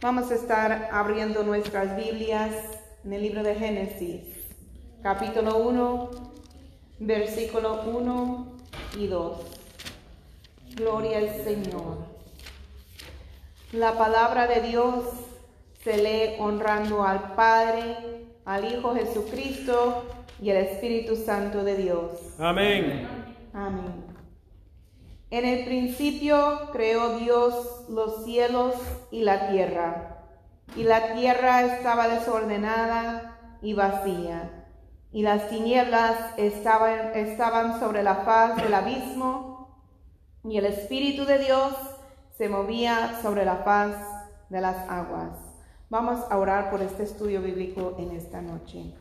Vamos a estar abriendo nuestras Biblias en el libro de Génesis, capítulo 1, versículo 1 y 2. Gloria al Señor. La palabra de Dios se lee honrando al Padre, al Hijo Jesucristo y al Espíritu Santo de Dios. Amén. Amén. En el principio creó Dios los cielos y la tierra, y la tierra estaba desordenada y vacía, y las tinieblas estaban, estaban sobre la faz del abismo, y el Espíritu de Dios se movía sobre la faz de las aguas. Vamos a orar por este estudio bíblico en esta noche.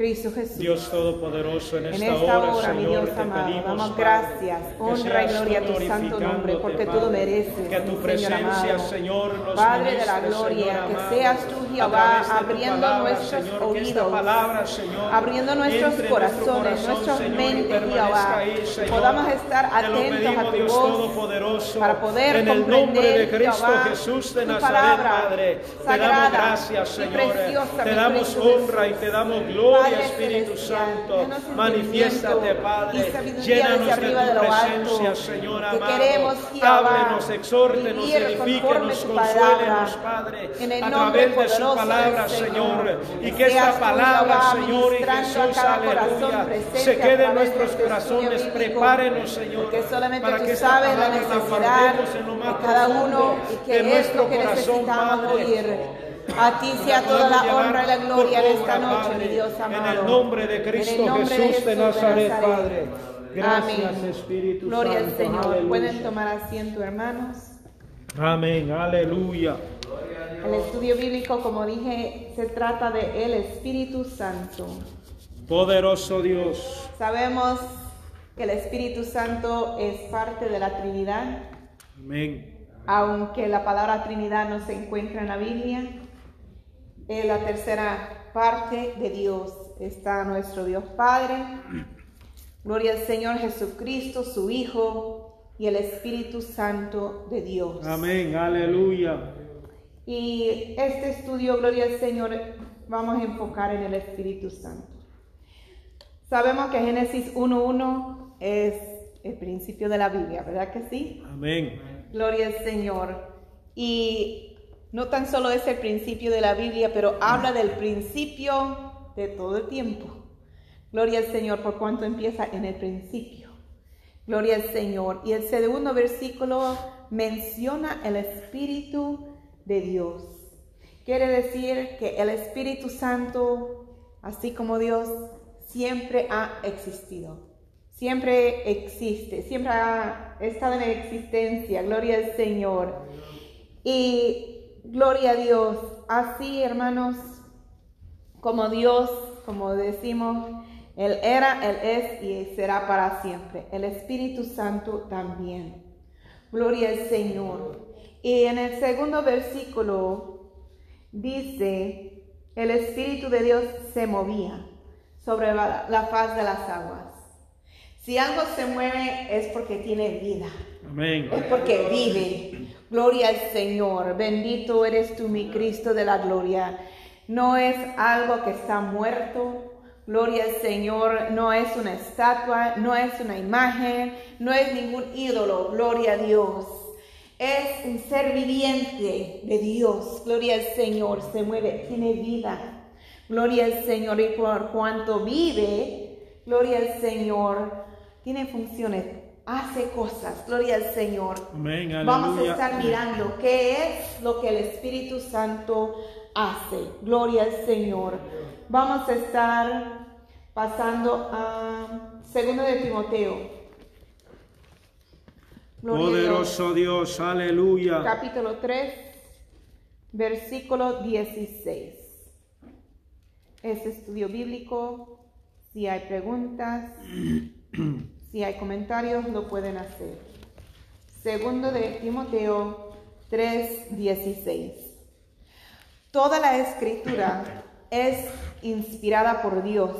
Cristo Jesús. Dios Todopoderoso, en esta, En esta hora, hora, mi Señor, Dios te amado, pedimos, damos Padre, gracias, honra y gloria a tu santo nombre, porque tú lo Padre, mereces, Que tu mi presencia, Señor amado. Señor, Padre de la gloria, Señor que seas tú, a Jehová, tu abriendo palabra, nuestros Señor, oídos, palabra, Señor, abriendo nuestros corazones, nuestras mentes, Jehová, ahí, podamos estar atentos a tu voz, para poder en el nombre de Cristo Jehová, Jesús de tu Nazaret, palabra Padre. Te damos gracias, Señor. Te mi damos honra y te damos gloria, Espíritu Santo. Manifiéstate, Padre. Llénanos de tu presencia, Señor amado. Háblenos, exhórtenos, edifíquenos, consuélenos, Padre. a través de su palabra, Señor. Y Que esta palabra, Señor y Jesús, aleluya, se quede en nuestros este corazones. Prepárenos, Señor, para que esta la palabra necesidad guardemos en lo más profundo de es nuestro corazón, Padre. A ti sea toda la honra y la gloria en esta noche, mi Dios amado. En el nombre de Cristo Jesús de, Nazaret, Padre. Gracias, Amén. Espíritu Gloria al. Señor. Aleluya. Pueden tomar asiento, hermanos. Amén, aleluya. El estudio bíblico, como dije, se trata de el Espíritu Santo. Poderoso Dios. Sabemos que el Espíritu Santo es parte de la Trinidad, Amén. aunque la palabra Trinidad no se encuentra en la Biblia. Es la tercera parte de Dios. Está nuestro Dios Padre. Gloria al Señor Jesucristo, su Hijo, y el Espíritu Santo de Dios. Amén, aleluya. Y este estudio, gloria al Señor, vamos a enfocar en el Espíritu Santo. Sabemos que Génesis 1.1 es el principio de la Biblia, ¿verdad que sí? Amén. Gloria al Señor. Y no tan solo es el principio de la Biblia, pero habla del principio de todo el tiempo. Gloria al Señor por cuanto empieza en el principio. Gloria al Señor. Y el segundo versículo menciona el Espíritu de Dios. Quiere decir que el Espíritu Santo, así como Dios, siempre ha existido. Siempre existe, siempre ha estado en existencia. Gloria al Señor. Y gloria a Dios. Así, hermanos, como Dios, como decimos, Él era, Él es y será para siempre. El Espíritu Santo también. Gloria al Señor. Y en el segundo versículo dice, el Espíritu de Dios se movía sobre la, la faz de las aguas. Si algo se mueve es porque tiene vida, Amén. es porque vive. Gloria al Señor, bendito eres tú, mi Cristo de la gloria. No es algo que está muerto. Gloria al Señor, no es una estatua, no es una imagen, no es ningún ídolo. Gloria a Dios. Es un ser viviente de Dios. Gloria al Señor, se mueve, tiene vida. Gloria al Señor y por cuanto vive, gloria al Señor, tiene funciones, hace cosas. Gloria al Señor. Amén. Vamos a estar mirando qué es lo que el Espíritu Santo hace. Gloria al Señor. Vamos a estar pasando a segundo de Timoteo. Gloria Dios. Poderoso Dios, aleluya. Capítulo 3, versículo 16. Este estudio bíblico, si hay preguntas, si hay comentarios, lo pueden hacer. Segundo de Timoteo 3, 16. Toda la escritura es inspirada por Dios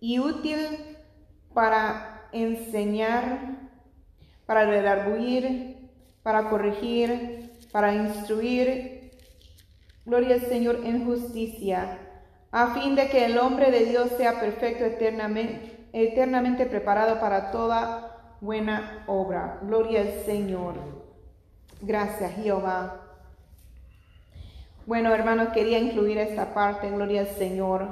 y útil para enseñar, para redarguir, para corregir, para instruir Gloria al Señor en justicia, a fin de que el hombre de Dios sea perfecto eternamente, eternamente preparado para toda buena obra. Gloria al Señor. Gracias, Jehová. Bueno, hermanos, quería incluir esta parte, gloria al Señor,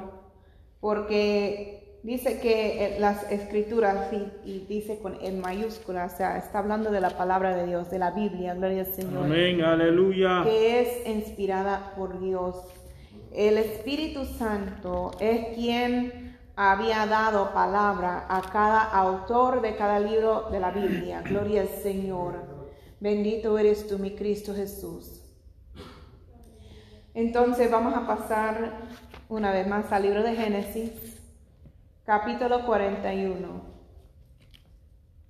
porque dice que las escrituras, y, dice con en mayúscula, o sea, está hablando de la palabra de Dios, de la Biblia, gloria al Señor. Amén, aleluya. Que es inspirada por Dios. El Espíritu Santo es quien había dado palabra a cada autor de cada libro de la Biblia. Gloria al Señor. Bendito eres tú, mi Cristo Jesús. Entonces vamos a pasar una vez más al libro de Génesis, capítulo 41.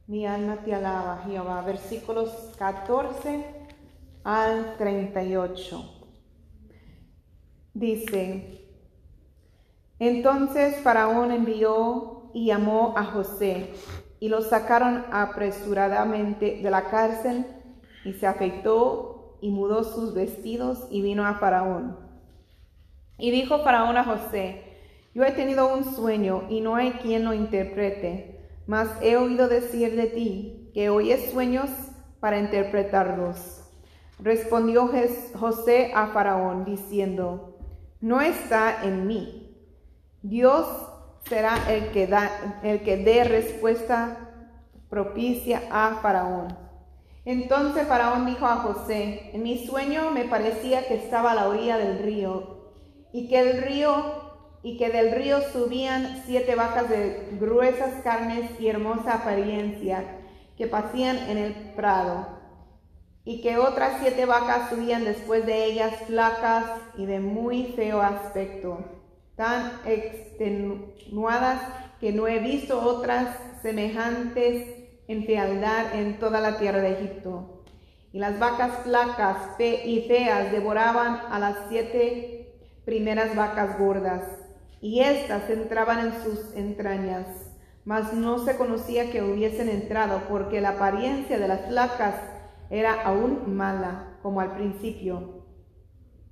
Mi alma te alaba, Jehová, versículos 14 al 38. Dice, entonces Faraón envió y llamó a José y lo sacaron apresuradamente de la cárcel y se afeitó y mudó sus vestidos y vino a Faraón. Y dijo Faraón a José, yo he tenido un sueño y no hay quien lo interprete, mas he oído decir de ti que oyes sueños para interpretarlos. Respondió José a Faraón diciendo, no está en mí. Dios será el que, da, el que dé respuesta propicia a Faraón. Entonces Faraón dijo a José, en mi sueño me parecía que estaba a la orilla del río y que el río y que del río subían siete vacas de gruesas carnes y hermosa apariencia que pasían en el prado y que otras siete vacas subían después de ellas flacas y de muy feo aspecto, tan extenuadas que no he visto otras semejantes en fealdad en toda la tierra de Egipto. Y las vacas flacas y feas devoraban a las siete primeras vacas gordas, y éstas entraban en sus entrañas, mas no se conocía que hubiesen entrado, porque la apariencia de las flacas era aún mala, como al principio.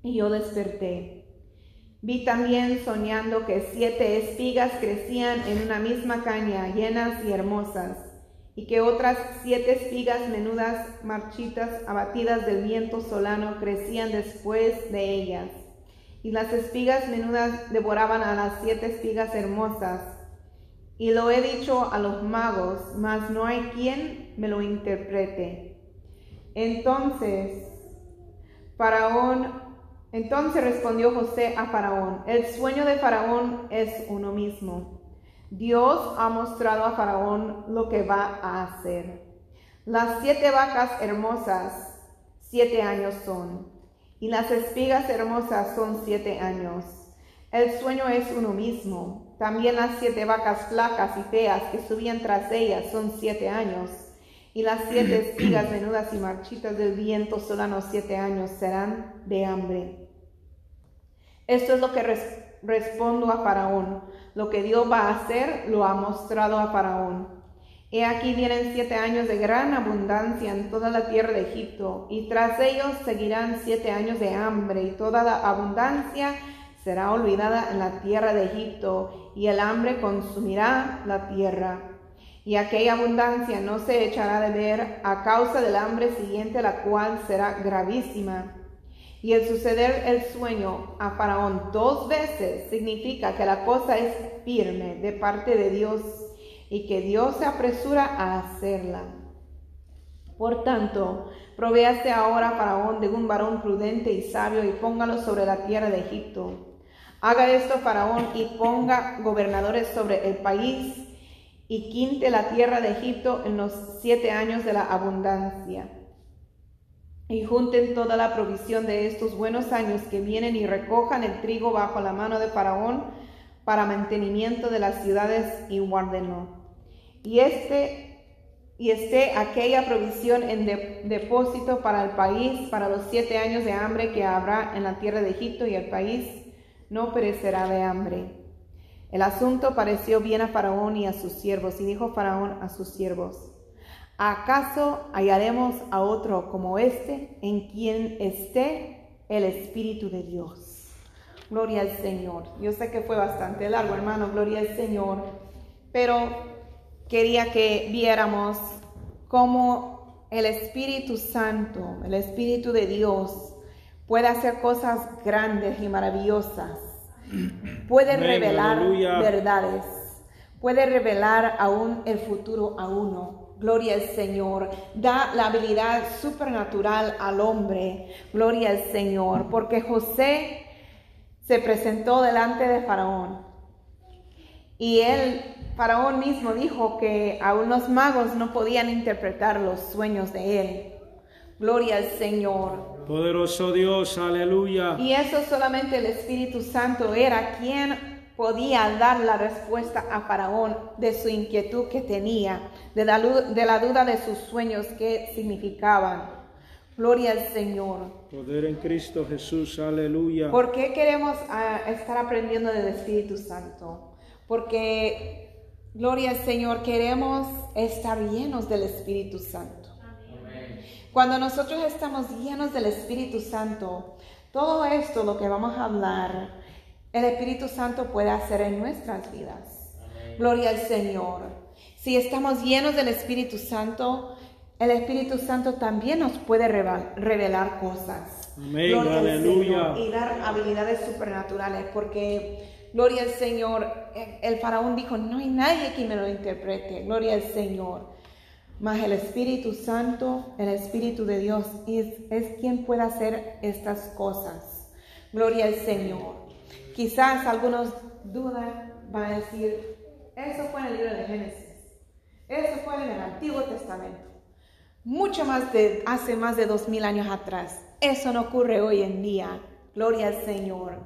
Y yo desperté. Vi también soñando que siete espigas crecían en una misma caña, llenas y hermosas y que otras siete espigas menudas, marchitas, abatidas del viento solano, crecían después de ellas. Y las espigas menudas devoraban a las siete espigas hermosas. Y lo he dicho a los magos, mas no hay quien me lo interprete. Entonces, Faraón, entonces respondió José a Faraón, el sueño de Faraón es uno mismo Dios ha mostrado a Faraón lo que va a hacer. Las siete vacas hermosas, siete años son, y las espigas hermosas son siete años. El sueño es uno mismo. También las siete vacas flacas y feas que subían tras ellas son siete años. Y las siete espigas menudas y marchitas del viento solano siete años serán de hambre. Esto es lo que respondo a Faraón. Lo que Dios va a hacer lo ha mostrado a Faraón. He aquí vienen siete años de gran abundancia en toda la tierra de Egipto, y tras ellos seguirán siete años de hambre, y toda la abundancia será olvidada en la tierra de Egipto, y el hambre consumirá la tierra. Y aquella abundancia no se echará de ver a causa del hambre siguiente, la cual será gravísima. Y el suceder el sueño a Faraón dos veces significa que la cosa es firme de parte de Dios y que Dios se apresura a hacerla. Por tanto, provéase ahora Faraón de un varón prudente y sabio y póngalo sobre la tierra de Egipto. Haga esto Faraón y ponga gobernadores sobre el país y quinte la tierra de Egipto en los siete años de la abundancia y junten toda la provisión de estos buenos años que vienen y recojan el trigo bajo la mano de Faraón para mantenimiento de las ciudades y guárdenlo. Y este y esté aquella provisión en depósito para el país para los siete años de hambre que habrá en la tierra de Egipto y el país no perecerá de hambre. El asunto pareció bien a Faraón y a sus siervos, y dijo Faraón a sus siervos, ¿Acaso hallaremos a otro como este en quien esté el Espíritu de Dios. Gloria al Señor. Yo sé que fue bastante largo, hermano, gloria al Señor, pero quería que viéramos cómo el Espíritu Santo, el Espíritu de Dios, puede hacer cosas grandes y maravillosas. Puede revelar aleluya. verdades. Puede revelar aún el futuro a uno. Gloria al Señor. Da la habilidad supernatural al hombre. Gloria al Señor. Porque José se presentó delante de Faraón. Y él, Faraón mismo, dijo que aún los magos no podían interpretar los sueños de él. Gloria al Señor. Poderoso Dios, aleluya. Y eso solamente el Espíritu Santo era quien podía dar la respuesta a Faraón de su inquietud que tenía, de la, lu- de la duda de sus sueños que significaban. Gloria al Señor. Poder en Cristo Jesús, aleluya. ¿Por qué queremos ah, estar aprendiendo del Espíritu Santo? Porque, gloria al Señor, queremos estar llenos del Espíritu Santo. Cuando nosotros estamos llenos del Espíritu Santo, todo esto, lo que vamos a hablar, el Espíritu Santo puede hacer en nuestras vidas. Gloria al Señor. Si estamos llenos del Espíritu Santo, el Espíritu Santo también nos puede revelar cosas. Amén, Gloria al aleluya. Señor. Y dar habilidades supernaturales, porque, gloria al Señor, el, el faraón dijo, no hay nadie que me lo interprete. Gloria al Señor. Mas el Espíritu Santo, el Espíritu de Dios, es, es quien puede hacer estas cosas. Gloria al Señor. Quizás algunos dudan, van a decir, eso fue en el libro de Génesis, eso fue en el Antiguo Testamento, mucho más de hace más de dos mil años atrás. Eso no ocurre hoy en día. Gloria al Señor.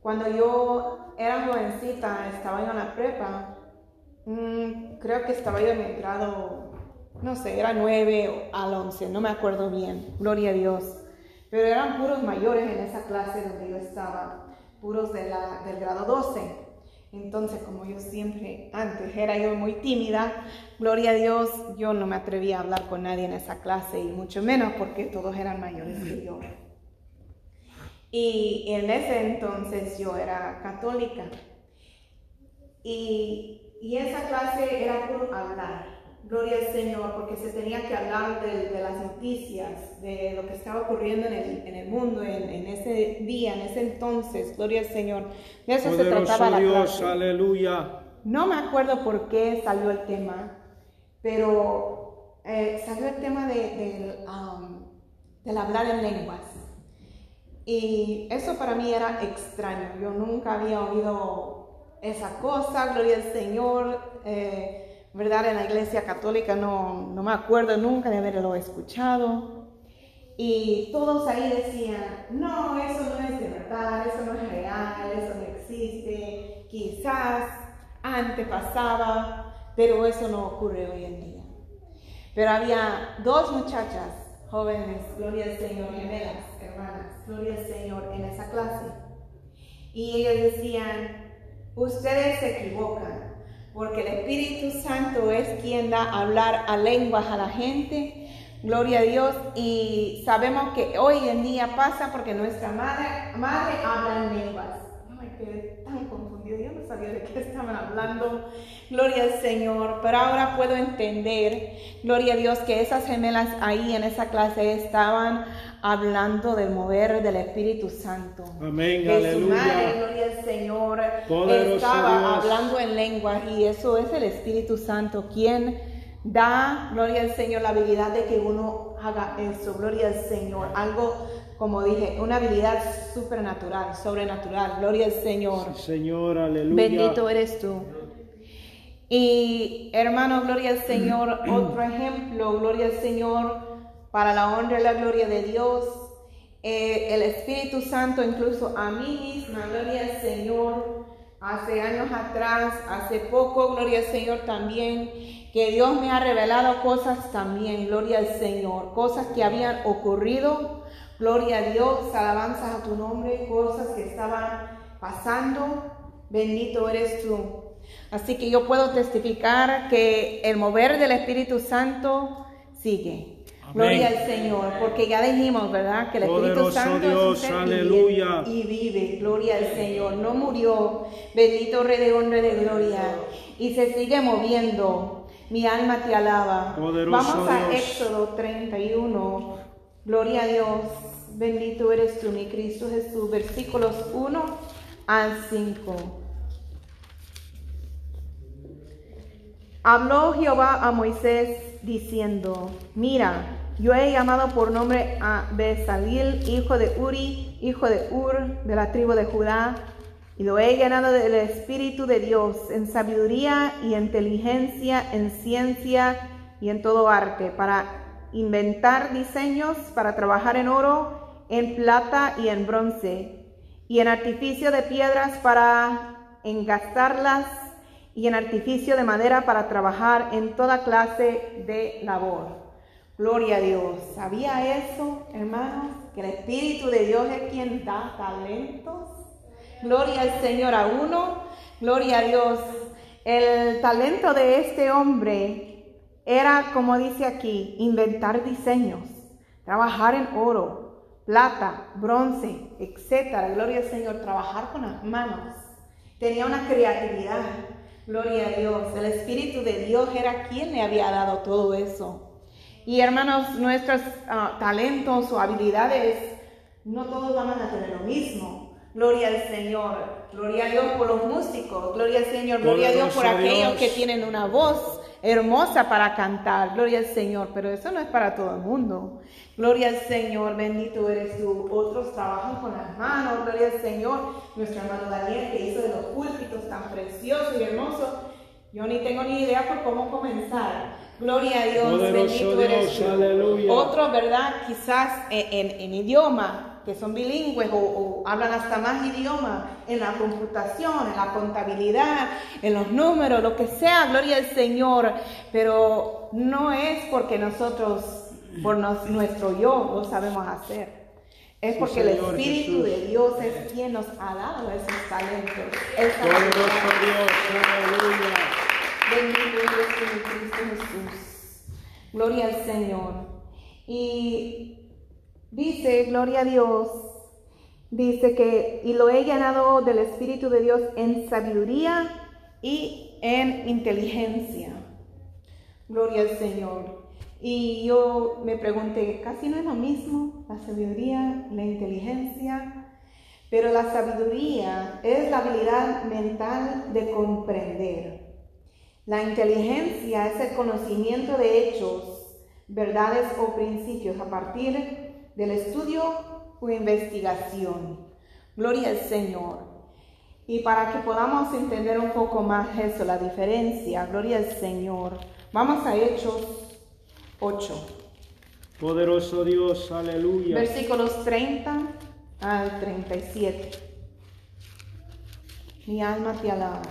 Cuando yo era jovencita, estaba en la prepa, Mm, creo que estaba yo en el grado, no sé, era 9 al 11, no me acuerdo bien, gloria a Dios. Pero eran puros mayores en esa clase donde yo estaba, puros de la, del grado 12. Entonces, como yo siempre, antes era yo muy tímida, gloria a Dios, yo no me atrevía a hablar con nadie en esa clase y mucho menos porque todos eran mayores que yo. Y en ese entonces yo era católica. Y, y esa clase era por hablar. Gloria al Señor, porque se tenía que hablar de, de las noticias, de lo que estaba ocurriendo en el, en el mundo, en, en ese día, en ese entonces. Gloria al Señor. De eso se trataba Poderoso la Dios, clase. aleluya. No me acuerdo por qué salió el tema, pero eh, salió el tema de, del, um, del hablar en lenguas. Y eso para mí era extraño. Yo nunca había oído esa cosa, gloria al Señor. eh, ¿Verdad? En la iglesia católica no, no me acuerdo nunca de haberlo escuchado. Y todos ahí decían, no, eso no es de verdad, eso no es real, eso no existe. Quizás antes pasaba, pero eso no ocurre hoy en día. Pero había dos muchachas jóvenes, gloria al Señor, gemelas, hermanas, gloria al Señor, en esa clase. Y ellas decían, ustedes se equivocan, porque el Espíritu Santo es quien da a hablar a lenguas a la gente. Gloria a Dios. Y sabemos que hoy en día pasa porque nuestra madre, madre habla en lenguas. Yo me quedé tan confundida, yo no sabía de qué estaban hablando. Gloria al Señor. Pero ahora puedo entender, gloria a Dios, que esas gemelas ahí en esa clase estaban hablando del mover del Espíritu Santo. Amén, Que su madre, aleluya. gloria al Señor, Poderoso estaba Dios. hablando en lenguas y eso es el Espíritu Santo quien da, gloria al Señor, la habilidad de que uno haga eso, gloria al Señor, algo, como dije, una habilidad supernatural, sobrenatural, gloria al Señor. Sí, Señor, aleluya. Bendito eres tú. Y hermano, gloria al Señor, otro ejemplo, gloria al Señor, para la honra y la gloria de Dios. Eh, el Espíritu Santo, incluso a mí misma, gloria al Señor, hace años atrás, hace poco, gloria al Señor también, que Dios me ha revelado cosas también, gloria al Señor, cosas que habían ocurrido, gloria a Dios, alabanzas a tu nombre, cosas que estaban pasando, bendito eres tú. Así que yo puedo testificar que el mover del Espíritu Santo sigue. Gloria al Señor, porque ya dijimos, ¿verdad? Que el Espíritu Santo Dios, es aleluya. y vive. Gloria al Señor. No murió. Bendito Rey de honra de gloria. Y se sigue moviendo. Mi alma te alaba. Poderoso Vamos a Dios. Éxodo 31. Gloria a Dios. Bendito eres tú, mi Cristo Jesús. Versículos 1 al 5. Habló Jehová a Moisés diciendo, mira, yo he llamado por nombre a Besalil, hijo de Uri, hijo de Ur, de la tribu de Judá, y lo he llenado del Espíritu de Dios, en sabiduría y inteligencia, en ciencia y en todo arte, para inventar diseños, para trabajar en oro, en plata y en bronce, y en artificio de piedras para engastarlas y en artificio de madera para trabajar en toda clase de labor. Gloria a Dios. ¿Sabía eso, hermanos? Que el Espíritu de Dios es quien da talentos. Gloria al Señor a uno. Gloria a Dios. El talento de este hombre era, como dice aquí, inventar diseños, trabajar en oro, plata, bronce, etcétera. Gloria al Señor. Trabajar con las manos. Tenía una creatividad. Gloria a Dios. El Espíritu de Dios era quien le había dado todo eso. Y hermanos, nuestros ah, talentos o habilidades, no todos van a tener lo mismo. Gloria al Señor. Gloria a Dios por los músicos. Gloria al Señor. Gloria a Dios por aquellos Dios. que tienen una voz hermosa para cantar. Gloria al Señor. Pero eso no es para todo el mundo. Gloria al Señor. Bendito eres tú. Otros trabajan con las manos. Gloria al Señor. Nuestro hermano Daniel que hizo de los púlpitos tan preciosos y hermosos. Yo ni tengo ni idea por cómo comenzar. Gloria a Dios, Poderoso bendito eres Dios, tú. aleluya. Otros, ¿verdad? Quizás en, en- en idioma, que son bilingües o, o hablan hasta más idiomas, en la computación, en la contabilidad, en los números, lo que sea, gloria al Señor. Pero no es porque nosotros, por nos- nuestro yo, lo sabemos hacer. Es Sí, porque el Espíritu Jesús. de Dios es quien nos ha dado esos talentos. esa. Dios, aleluya. Bendito tú, mi Cristo Jesús. Gloria al Señor. Y dice, gloria a Dios, dice que, y lo he llenado del Espíritu de Dios en sabiduría y en inteligencia. Gloria al Señor. Y yo me pregunté, casi no es lo mismo la sabiduría, la inteligencia, pero la sabiduría es la habilidad mental de comprender. La inteligencia es el conocimiento de hechos, verdades o principios a partir del estudio o investigación. Gloria al Señor. Y para que podamos entender un poco más eso, la diferencia, gloria al Señor, vamos a Hechos 8, Poderoso Dios, aleluya. versículos 30 al 37. Mi alma te alaba.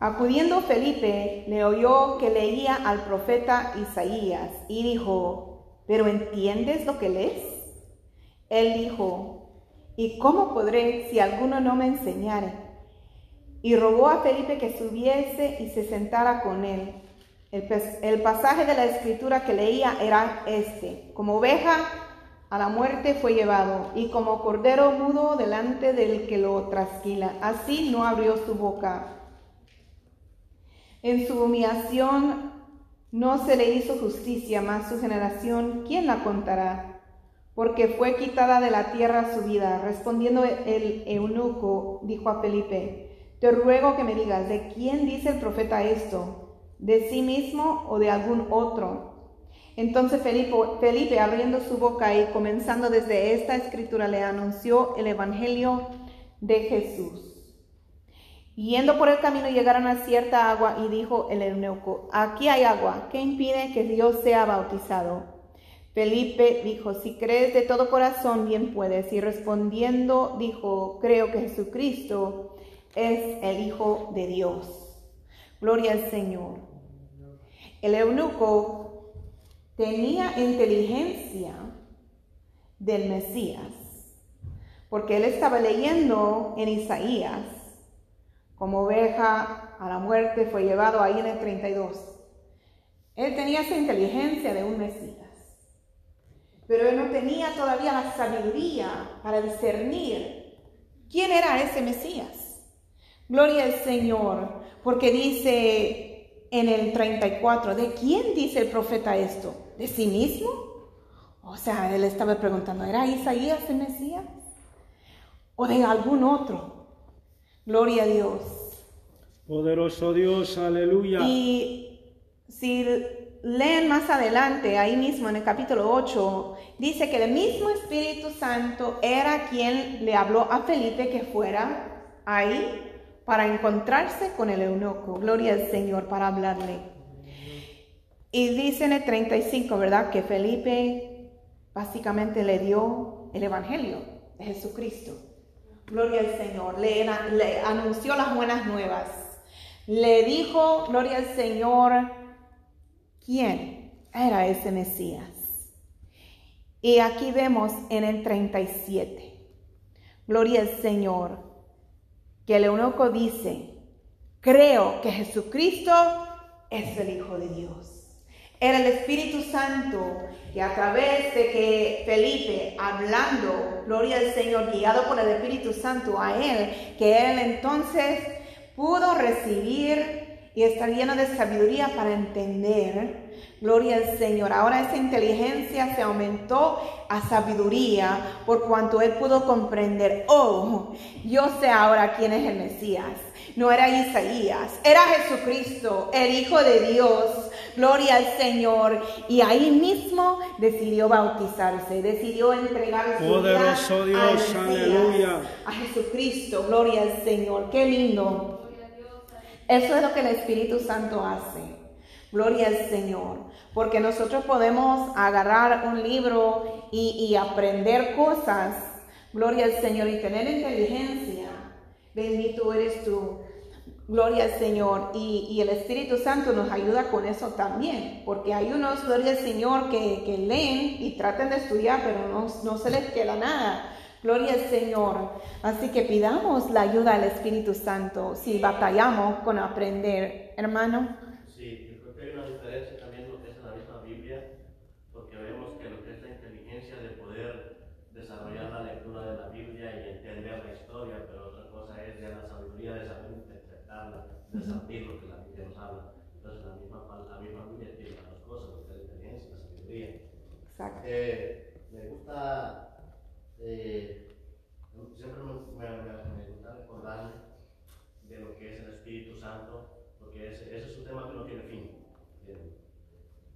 Acudiendo Felipe, le oyó que leía al profeta Isaías y dijo, ¿pero entiendes lo que lees? Él dijo, ¿y cómo podré si alguno no me enseñare? Y rogó a Felipe que subiese y se sentara con él. El, pas- el pasaje de la escritura que leía era este, como oveja a la muerte fue llevado, y como cordero mudo delante del que lo trasquila, así no abrió su boca. En su humillación no se le hizo justicia, mas su generación, ¿quién la contará? Porque fue quitada de la tierra su vida. Respondiendo el eunuco, dijo a Felipe, te ruego que me digas, ¿de quién dice el profeta esto? ¿De sí mismo o de algún otro? Entonces Felipe, Felipe, abriendo su boca y comenzando desde esta escritura, le anunció el Evangelio de Jesús. Yendo por el camino llegaron a cierta agua y dijo el eunuco, aquí hay agua, ¿qué impide que Dios sea bautizado? Felipe dijo, si crees de todo corazón, bien puedes. Y respondiendo dijo, creo que Jesucristo es el Hijo de Dios. Gloria al Señor. El eunuco tenía inteligencia del Mesías, porque él estaba leyendo en Isaías, como oveja a la muerte fue llevado ahí en el 32. Él tenía esa inteligencia de un Mesías, pero él no tenía todavía la sabiduría para discernir quién era ese Mesías. Gloria al Señor, porque dice en el 34, ¿de quién dice el profeta esto? ¿De sí mismo? O sea, él estaba preguntando, ¿era Isaías el Mesías? ¿O de algún otro? Gloria a Dios. Poderoso Dios, aleluya. Y si leen más adelante, ahí mismo en el capítulo 8, dice que el mismo Espíritu Santo era quien le habló a Felipe que fuera ahí para encontrarse con el eunuco. Gloria al Señor para hablarle. Y dice en el 35, ¿verdad? Que Felipe básicamente le dio el Evangelio de Jesucristo. Gloria al Señor. Le, le anunció las buenas nuevas. Le dijo, gloria al Señor, quién era ese Mesías. Y aquí vemos en el 37, gloria al Señor, que el eunuco dice, creo que Jesucristo es el Hijo de Dios. Era el Espíritu Santo que a través de que Felipe, hablando, gloria al Señor, guiado por el Espíritu Santo a él, que él entonces pudo recibir y estar lleno de sabiduría para entender. Gloria al Señor. Ahora esa inteligencia se aumentó a sabiduría por cuanto él pudo comprender, oh, yo sé ahora quién es el Mesías. No era Isaías, era Jesucristo, el Hijo de Dios. Gloria al Señor. Y ahí mismo decidió bautizarse, decidió entregar su Poderoso vida Dios, al Mesías, aleluya. a Jesucristo. Gloria al Señor. Qué lindo. Eso es lo que el Espíritu Santo hace. Gloria al Señor. Porque nosotros podemos agarrar un libro y, y aprender cosas. Gloria al Señor y tener inteligencia. Bendito eres tú. Gloria al Señor. Y, y el Espíritu Santo nos ayuda con eso también. Porque hay unos, gloria al Señor, que, que leen y tratan de estudiar, pero no, no se les queda nada. Gloria al Señor. Así que pidamos la ayuda del Espíritu Santo si batallamos con aprender, hermano. Sí, yo creo que hay una diferencia también lo que es en la misma Biblia, porque vemos que lo que es la inteligencia de poder desarrollar la lectura de la Biblia y entender la historia, pero otra cosa es ya la sabiduría de saber interpretarla, de saber lo que la Biblia nos habla. Entonces la misma, la misma Biblia tiene las dos cosas, lo que es la inteligencia y la sabiduría. Exacto. Eh, me gusta, eh, siempre me, gusta recordarme de lo que es el Espíritu Santo, porque ese, es un tema que no tiene fin. Eh,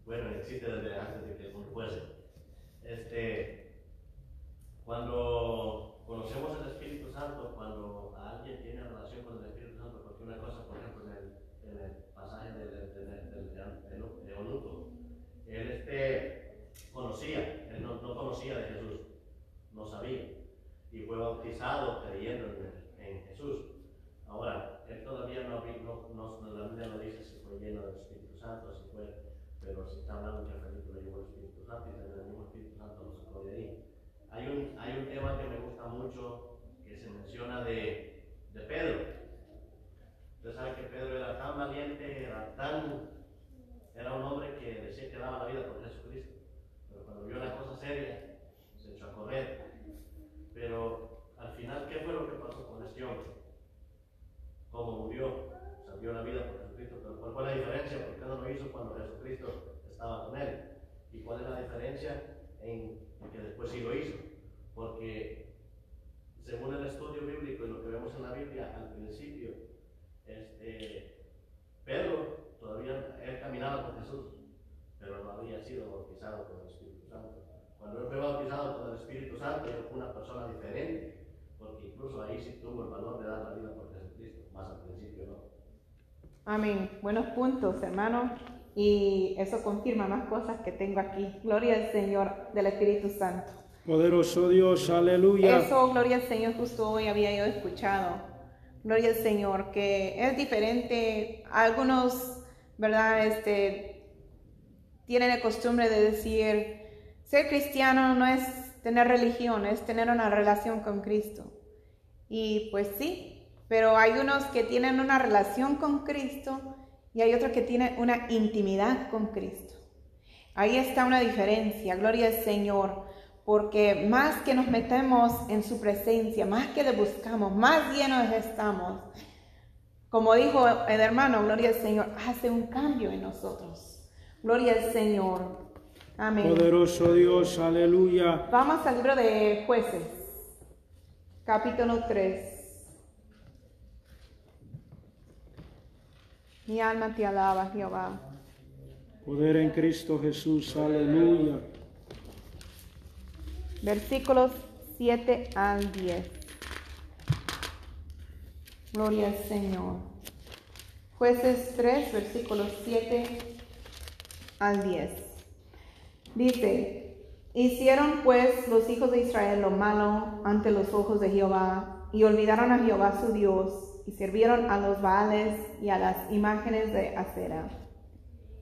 Bueno, existe desde antes de que el mundo fuese. Este, cuando conocemos el Espíritu Santo, cuando alguien tiene relación con el Espíritu Santo, porque una cosa, por ejemplo, en el, pasaje del, del, él este, conocía, él no, no conocía de Jesús, no sabía, y fue bautizado creyendo en, en Jesús. Ahora, él todavía no, no, no, la Biblia no dice si fue lleno del Espíritu Santo, si fue, pero se está hablando que el Felipe lo llevó el Espíritu Santo y también el mismo Espíritu Santo lo sacó de ahí. Hay un, hay un tema que me gusta mucho que se menciona de, de Pedro. Usted sabe que Pedro era tan valiente, era tan, era un hombre que decía que daba la vida por Jesucristo, pero cuando vio la cosa seria, se echó a correr. Pero al final, ¿qué fue lo que pasó con este hombre? ¿Cómo murió? O sea, dio la vida por Jesucristo, pero ¿cuál fue la diferencia? ¿Por qué no lo hizo cuando Jesucristo estaba con él? ¿Y cuál es la diferencia en, que después sí lo hizo? Porque según el estudio bíblico y lo que vemos en la Biblia, al principio, este, Pedro todavía él caminaba con Jesús, pero no había sido bautizado con el Espíritu Santo. Cuando él fue bautizado con el Espíritu Santo, él fue una persona diferente, porque incluso ahí sí tuvo el valor de dar la vida por Jesucristo, más al principio no. Amén. Buenos puntos, hermano. Y eso confirma más cosas que tengo aquí. Gloria al Señor del Espíritu Santo. Poderoso Dios, aleluya. Eso, gloria al Señor, justo hoy había yo escuchado. Gloria al Señor, que es diferente. Algunos, ¿verdad? Este, tienen la costumbre de decir, ser cristiano no es tener religión, es tener una relación con Cristo. Y pues sí, pero hay unos que tienen una relación con Cristo y hay otro que tiene una intimidad con Cristo. Ahí está una diferencia, gloria al Señor, porque más que nos metemos en su presencia, más que le buscamos, más llenos estamos. Como dijo el hermano, gloria al Señor, hace un cambio en nosotros. Gloria al Señor. Amén. Poderoso Dios, aleluya. Vamos al libro de jueces, capítulo 3. Mi alma te alaba, Jehová. Poder en Cristo Jesús, aleluya. Versículos 7 al 10. Gloria al Señor. Jueces 3, versículos 7 al 10. Dice, hicieron pues los hijos de Israel lo malo ante los ojos de Jehová y olvidaron a Jehová su Dios y sirvieron a los Baales y a las imágenes de acera.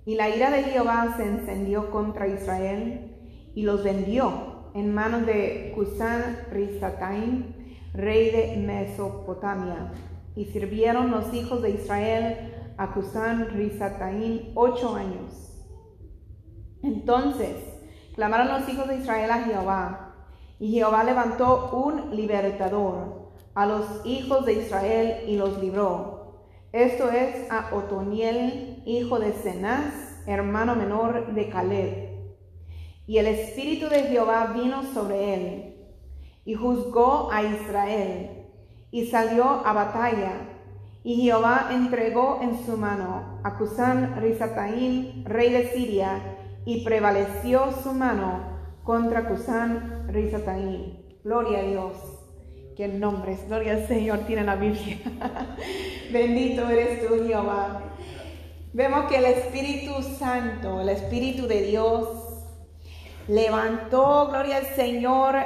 Y la ira de Jehová se encendió contra Israel y los vendió en manos de Cusán Rizataim, rey de Mesopotamia. Y sirvieron los hijos de Israel a Cusán Rizataim ocho años. Entonces clamaron los hijos de Israel a Jehová, y Jehová levantó un libertador a los hijos de Israel y los libró. Esto es a Otoniel, hijo de Cenaz, hermano menor de Caleb. Y el espíritu de Jehová vino sobre él, y juzgó a Israel, y salió a batalla. Y Jehová entregó en su mano a Cusán Risataín, rey de Siria, y prevaleció su mano contra Cusán Risataín. Gloria a Dios. Qué nombres, gloria al Señor, tiene la Biblia. Bendito eres tú, Jehová. Vemos que el Espíritu Santo, el Espíritu de Dios, levantó, gloria al Señor,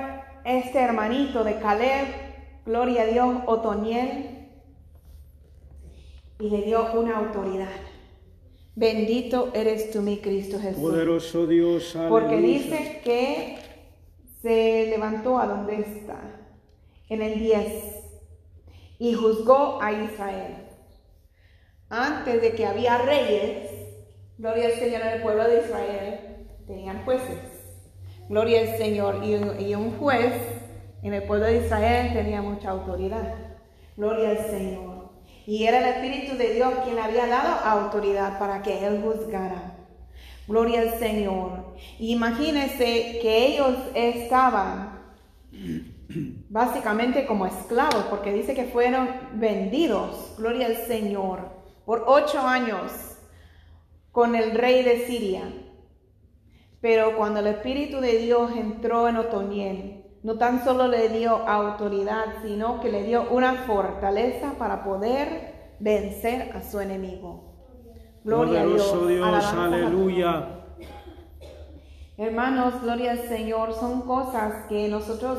este hermanito de Caleb, gloria a Dios, Otoniel, y le dio una autoridad. Bendito eres tú, mi Cristo Jesús. Poderoso Dios, aleluya. Porque dice que se levantó a donde está en el 10 y juzgó a Israel. Antes de que había reyes, gloria al Señor en el pueblo de Israel, tenían jueces. Gloria al Señor. Y, un juez en el pueblo de Israel tenía mucha autoridad. Gloria al Señor. Y era el Espíritu de Dios quien había dado autoridad para que él juzgara. Gloria al Señor. Imagínense que ellos estaban básicamente como esclavos, porque dice que fueron vendidos, gloria al Señor, por ocho años con el rey de Siria. Pero cuando el Espíritu de Dios entró en Otoniel, no tan solo le dio autoridad, sino que le dio una fortaleza para poder vencer a su enemigo. Gloria a Dios. Dios aleluya. Hermanos, gloria al Señor, son cosas que nosotros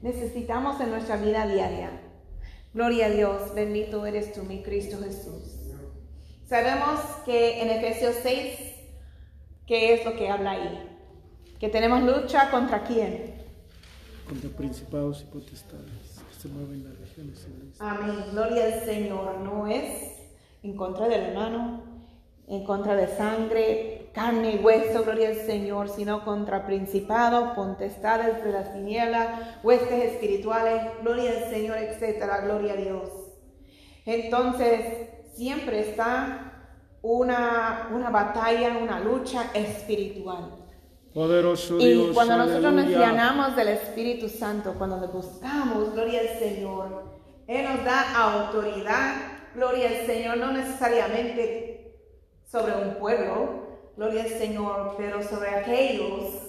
necesitamos en nuestra vida diaria. Gloria a Dios, bendito eres tú, mi Cristo Jesús. Sabemos que en Efesios 6, ¿qué es lo que habla ahí? Que tenemos lucha contra quién? Contra principados y potestades que se mueven en las regiones Amén, gloria al Señor. No es en contra del hermano, en contra de sangre, carne y hueso, gloria al Señor, sino contra principados, contestades de las tinieblas, huestes espirituales, gloria al Señor, etcétera, gloria a Dios. Entonces, siempre está una, una batalla, una lucha espiritual. Poderoso y cuando nosotros nos llenamos del Espíritu Santo, cuando le buscamos, gloria al Señor, Él nos da autoridad, gloria al Señor, no necesariamente sobre un pueblo, gloria al Señor, pero sobre aquellos,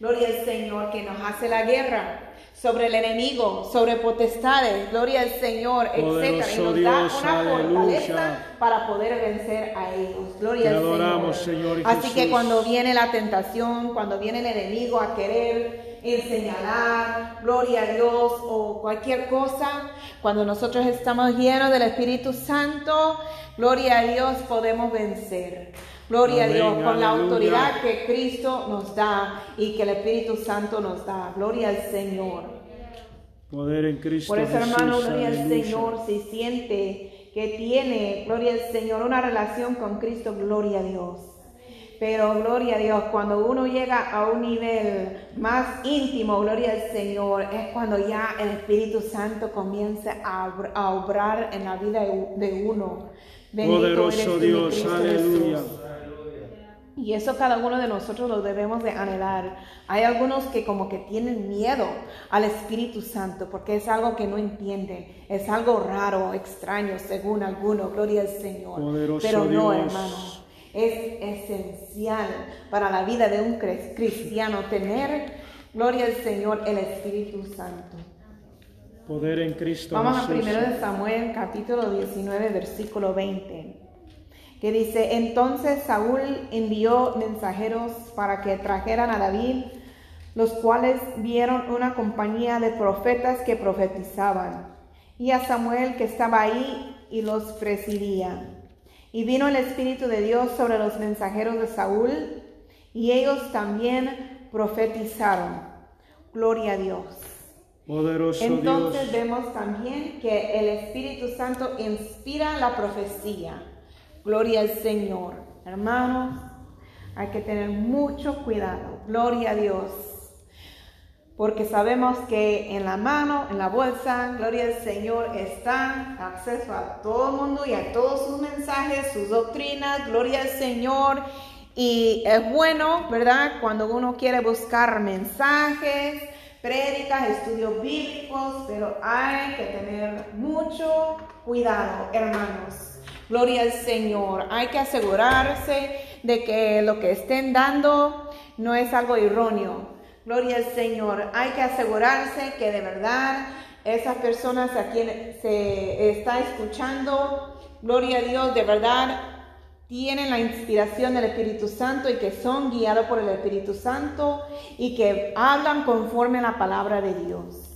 gloria al Señor, que nos hace la guerra, sobre el enemigo, sobre potestades, gloria al Señor, etc. Y nos da Dios, una aleluya. fortaleza para poder vencer a ellos. Gloria Te al adoramos, Señor. Señor Así que cuando viene la tentación, cuando viene el enemigo a querer señalar, gloria a Dios o cualquier cosa, cuando nosotros estamos llenos del Espíritu Santo, gloria a Dios, podemos vencer. Gloria Amén, a Dios, con la autoridad que Cristo nos da y que el Espíritu Santo nos da. Gloria al Señor. Poder en Cristo Por eso, Jesús, hermano, gloria al. Señor, si siente que tiene, gloria al Señor, una relación con Cristo, gloria a Dios. Pero gloria a Dios, cuando uno llega a un nivel más íntimo, gloria al Señor, es cuando ya el Espíritu Santo comienza a, obr- a obrar en la vida de uno. Bendito eres Poderoso tú, Dios, Cristo aleluya. Jesús. Y eso cada uno de nosotros lo debemos de anhelar. Hay algunos que como que tienen miedo al Espíritu Santo porque es algo que no entienden, es algo raro, extraño según algunos, gloria al Señor. Poderoso Pero no, Dios. hermano, es esencial para la vida de un cristiano tener, gloria al Señor, el Espíritu Santo. Poder en Cristo Vamos a Jesús. primero de Samuel, capítulo 19, versículo 20, que dice, entonces Saúl envió mensajeros para que trajeran a David, los cuales vieron una compañía de profetas que profetizaban, y a Samuel que estaba ahí y los presidía. Y vino el Espíritu de Dios sobre los mensajeros de Saúl, y ellos también profetizaron. Gloria a Dios. Poderoso Entonces Dios. vemos también que el Espíritu Santo inspira la profecía. Gloria al Señor. Hermanos, hay que tener mucho cuidado. Gloria a Dios. Porque sabemos que en la mano, en la bolsa, gloria al Señor, está acceso a todo el mundo y a todos sus mensajes, sus doctrinas, gloria al Señor. Y es bueno, ¿verdad? Cuando uno quiere buscar mensajes, prédicas, estudios bíblicos, pero hay que tener mucho cuidado, hermanos. Gloria al Señor. Hay que asegurarse de que lo que estén dando no es algo erróneo. Gloria al Señor. Hay que asegurarse que de verdad esas personas a quienes se está escuchando, gloria a Dios, de verdad tienen la inspiración del Espíritu Santo y que son guiados por el Espíritu Santo y que hablan conforme a la palabra de Dios.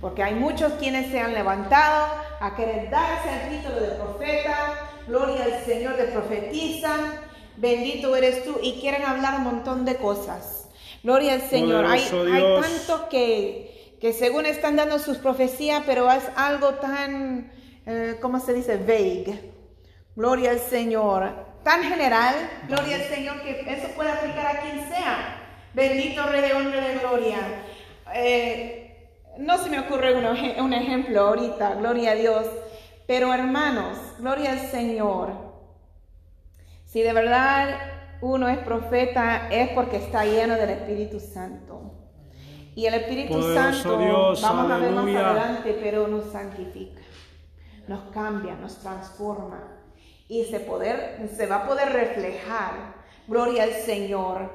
Porque hay muchos quienes se han levantado a querer darse el título de profeta, gloria al Señor de profetisa, bendito eres tú, y quieren hablar un montón de cosas. Gloria al Señor. Hay, tantos que, que según están dando sus profecías, pero es algo tan, eh, ¿cómo se dice? Vague. Gloria al Señor. Tan general, gloria al Señor, que eso puede aplicar a quien sea. Bendito Rey de Honra y de Gloria. Eh, no se me ocurre un, un ejemplo ahorita, gloria a Dios. Pero hermanos, gloria al Señor. Si de verdad uno es profeta, es porque está lleno del Espíritu Santo. Y el Espíritu Poderoso Santo, Dios, vamos a ver más adelante, pero nos santifica, nos cambia, nos transforma. Y se, poder, se va a poder reflejar, gloria al Señor.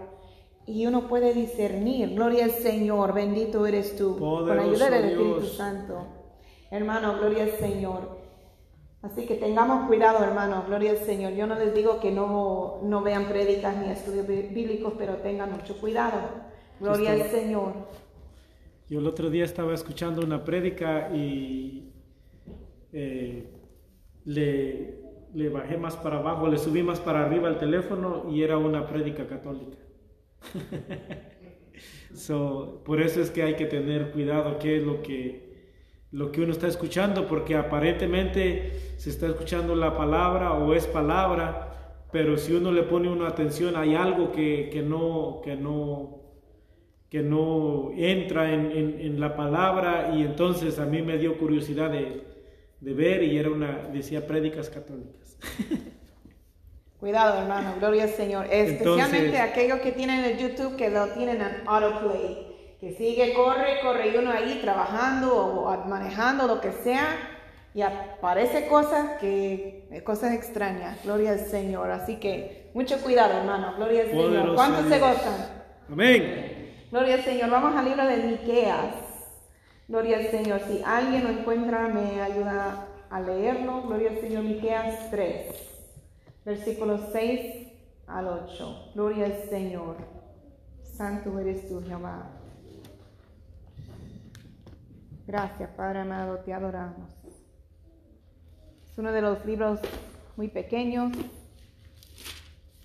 Y uno puede discernir, gloria al Señor, bendito eres tú, con la ayuda Poderoso del Espíritu Dios. Santo. Hermano, gloria al Señor. Así que tengamos cuidado, hermano, gloria al Señor. Yo no les digo que no, no vean prédicas ni estudios bí- bíblicos, pero tengan mucho cuidado. Gloria al. Señor. Yo el otro día estaba escuchando una prédica y eh, le, le bajé más para abajo, le subí más para arriba al teléfono y era una prédica católica. So, por eso es que hay que tener cuidado qué es lo que, lo que uno está escuchando, porque aparentemente se está escuchando la palabra o es palabra, pero si uno le pone una atención hay algo que, que no, que no, que no entra en, en- en la palabra y entonces a mí me dio curiosidad de, de ver y era una, decía prédicas católicas. Cuidado, hermano, gloria al Señor. Especialmente Entonces- aquellos que tienen el YouTube que lo tienen en autoplay. Que sigue, corre, corre y uno ahí trabajando o manejando, lo que sea. Y aparece cosas que, cosas extrañas. Gloria al Señor. Así que mucho cuidado, hermano. Gloria al Señor. ¿Cuántos se gozan? Amén. Gloria al Señor. Vamos al libro de Miqueas. Gloria al Señor. Si alguien lo encuentra, me ayuda a leerlo. Gloria al Señor. Miqueas 3, versículos 6 al 8. Gloria al Señor. Santo eres tú, Jehová. Gracias, Padre amado, te adoramos. Es uno de los libros muy pequeños.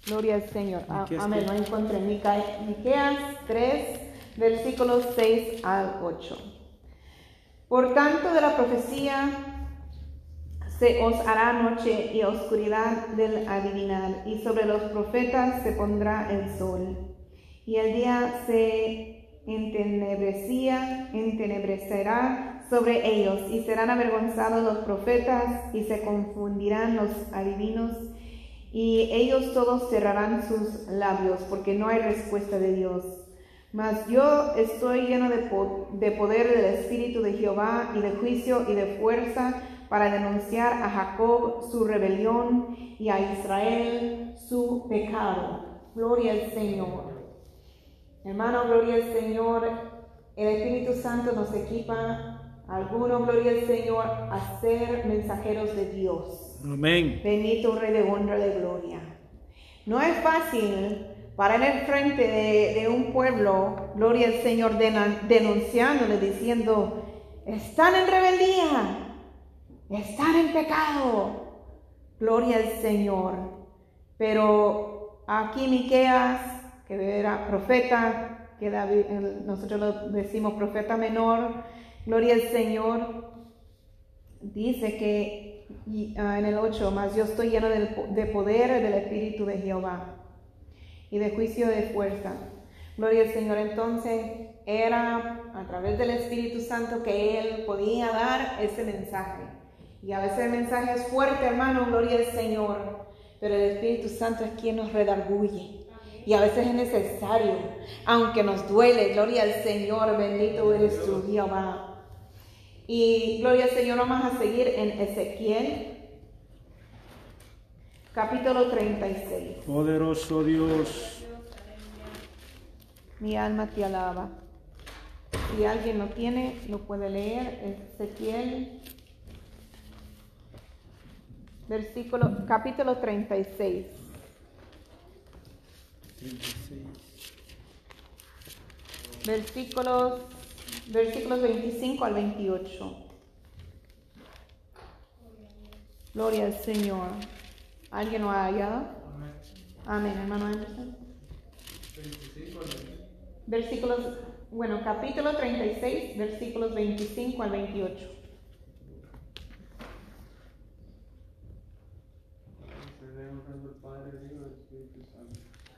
Gloria al Señor. Ah, Miqueas Amén. Lo encontré. Miqueas 3, versículos 6 al 8. Por tanto, de la profecía se os hará noche y oscuridad del adivinar, y sobre los profetas se pondrá el sol. Y el día se entenebrecía, entenebrecerá sobre ellos, y serán avergonzados los profetas, y se confundirán los adivinos, y ellos todos cerrarán sus labios, porque no hay respuesta de Dios. Mas yo estoy lleno de, de poder del Espíritu de Jehová, y de juicio y de fuerza, para denunciar a Jacob su rebelión y a Israel su pecado. Gloria al Señor. Hermano, gloria al Señor. El Espíritu Santo nos equipa, algunos, gloria al Señor, a ser mensajeros de Dios. Amén. Bendito Rey de honra de gloria. No es fácil parar en el frente de, de un pueblo, gloria al Señor, denunciándole, diciendo, están en rebeldía, están en pecado. Gloria al Señor. Pero aquí Miqueas, que era profeta, que nosotros lo decimos profeta menor, gloria al Señor, dice que ah, en el 8, más yo estoy lleno de poder del Espíritu de Jehová y de juicio de fuerza. Gloria al Señor. Entonces era a través del Espíritu Santo que Él podía dar ese mensaje. Y a veces el mensaje es fuerte, hermano, gloria al Señor. Pero el Espíritu Santo es quien nos redarguye. Y a veces es necesario, aunque nos duele, gloria al Señor, bendito eres tu Jehová. Y gloria al Señor, vamos a seguir en Ezequiel, capítulo 36. Poderoso Dios. Mi alma te alaba. Si alguien lo tiene, lo puede leer. Ezequiel versículo, capítulo 36. 36. Versículos, versículos 25 al 28. Gloria al Señor. ¿Alguien lo ha hallado? Amén, hermano Anderson. Versículos, bueno, capítulo 36, versículos 25 al 28.